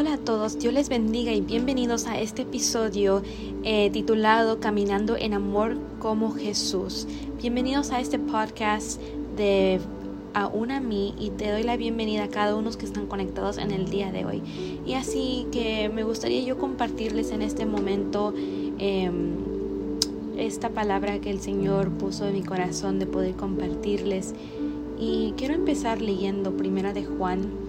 Hola a todos, Dios les bendiga y bienvenidos a este episodio eh, titulado Caminando en Amor como Jesús. Bienvenidos a este podcast de Aún a mí y te doy la bienvenida a cada uno que están conectados en el día de hoy. Y así que me gustaría yo compartirles en este momento em, esta palabra que el Señor puso en mi corazón de poder compartirles. Y quiero empezar leyendo Primera de Juan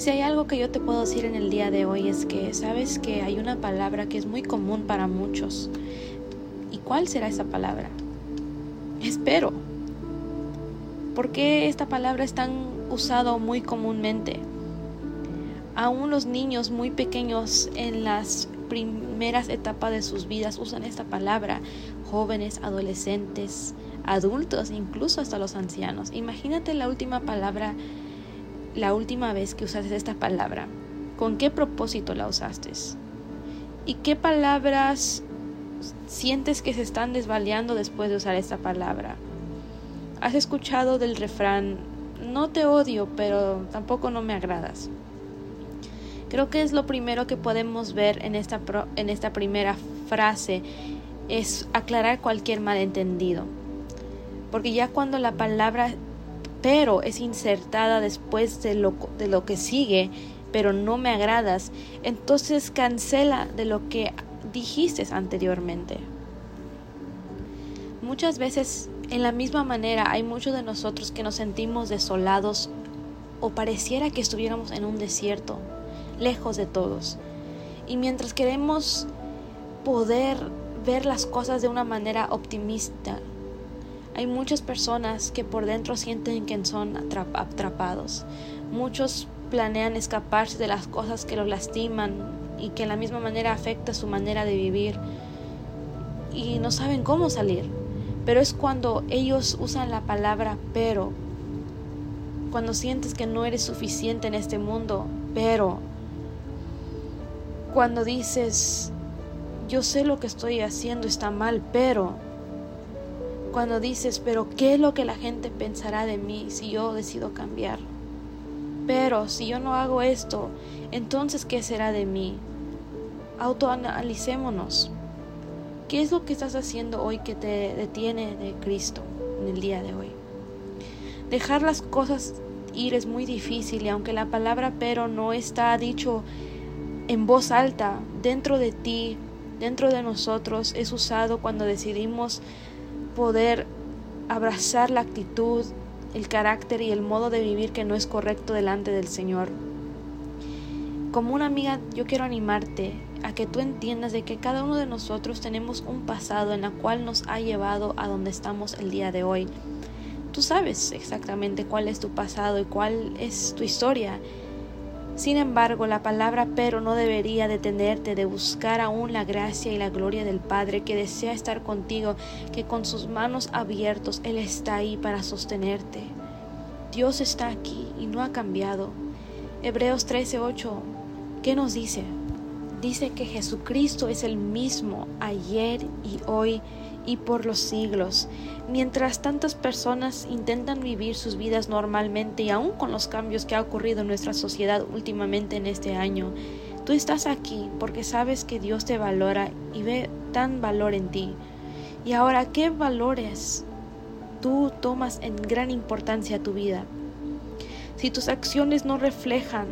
Si hay algo que yo te puedo decir en el día de hoy es que sabes que hay una palabra que es muy común para muchos. ¿Y cuál será esa palabra? Espero. ¿Por qué esta palabra es tan usada muy comúnmente? Aún los niños muy pequeños en las primeras etapas de sus vidas usan esta palabra. Jóvenes, adolescentes, adultos, incluso hasta los ancianos. Imagínate la última palabra la última vez que usaste esta palabra? ¿Con qué propósito la usaste? ¿Y qué palabras sientes que se están desvaliando después de usar esta palabra? ¿Has escuchado del refrán, no te odio, pero tampoco no me agradas? Creo que es lo primero que podemos ver en esta, en esta primera frase, es aclarar cualquier malentendido. Porque ya cuando la palabra pero es insertada después de lo, de lo que sigue, pero no me agradas, entonces cancela de lo que dijiste anteriormente. Muchas veces, en la misma manera, hay muchos de nosotros que nos sentimos desolados o pareciera que estuviéramos en un desierto, lejos de todos. Y mientras queremos poder ver las cosas de una manera optimista, hay muchas personas que por dentro sienten que son atrapados. Muchos planean escaparse de las cosas que los lastiman y que en la misma manera afecta su manera de vivir y no saben cómo salir. Pero es cuando ellos usan la palabra pero, cuando sientes que no eres suficiente en este mundo, pero, cuando dices, yo sé lo que estoy haciendo está mal, pero, cuando dices, pero ¿qué es lo que la gente pensará de mí si yo decido cambiar? Pero si yo no hago esto, entonces ¿qué será de mí? Autoanalicémonos. ¿Qué es lo que estás haciendo hoy que te detiene de Cristo en el día de hoy? Dejar las cosas ir es muy difícil y aunque la palabra pero no está dicho en voz alta, dentro de ti, dentro de nosotros, es usado cuando decidimos poder abrazar la actitud, el carácter y el modo de vivir que no es correcto delante del Señor. Como una amiga, yo quiero animarte a que tú entiendas de que cada uno de nosotros tenemos un pasado en la cual nos ha llevado a donde estamos el día de hoy. Tú sabes exactamente cuál es tu pasado y cuál es tu historia sin embargo, la palabra pero no debería detenerte de buscar aún la gracia y la gloria del Padre que desea estar contigo, que con sus manos abiertos Él está ahí para sostenerte. Dios está aquí y no ha cambiado. Hebreos 13:8, ¿qué nos dice? Dice que Jesucristo es el mismo ayer y hoy y por los siglos. Mientras tantas personas intentan vivir sus vidas normalmente y aún con los cambios que ha ocurrido en nuestra sociedad últimamente en este año, tú estás aquí porque sabes que Dios te valora y ve tan valor en ti. Y ahora, ¿qué valores tú tomas en gran importancia a tu vida? Si tus acciones no reflejan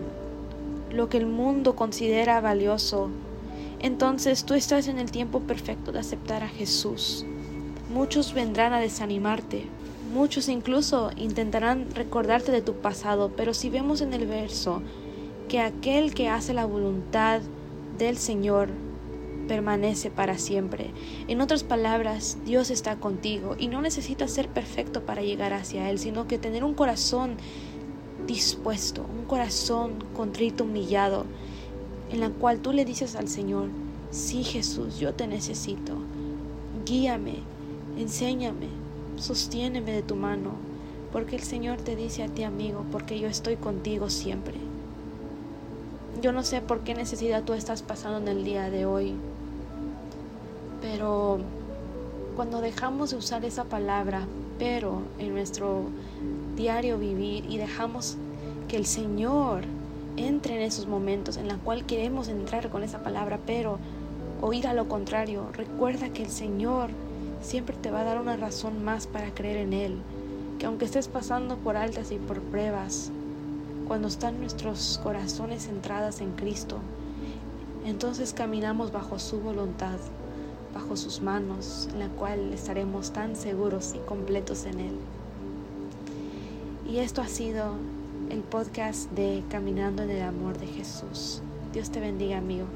lo que el mundo considera valioso, entonces tú estás en el tiempo perfecto de aceptar a Jesús. Muchos vendrán a desanimarte, muchos incluso intentarán recordarte de tu pasado, pero si vemos en el verso que aquel que hace la voluntad del Señor permanece para siempre. En otras palabras, Dios está contigo y no necesitas ser perfecto para llegar hacia Él, sino que tener un corazón dispuesto, un corazón contrito, humillado, en la cual tú le dices al Señor, sí Jesús, yo te necesito, guíame, enséñame, sostiéneme de tu mano, porque el Señor te dice a ti amigo, porque yo estoy contigo siempre. Yo no sé por qué necesidad tú estás pasando en el día de hoy, pero cuando dejamos de usar esa palabra, pero en nuestro diario vivir y dejamos que el Señor entre en esos momentos en la cual queremos entrar con esa palabra, pero oír a lo contrario, recuerda que el Señor siempre te va a dar una razón más para creer en Él, que aunque estés pasando por altas y por pruebas, cuando están nuestros corazones centradas en Cristo, entonces caminamos bajo su voluntad, bajo sus manos, en la cual estaremos tan seguros y completos en Él. Y esto ha sido el podcast de Caminando en el Amor de Jesús. Dios te bendiga, amigo.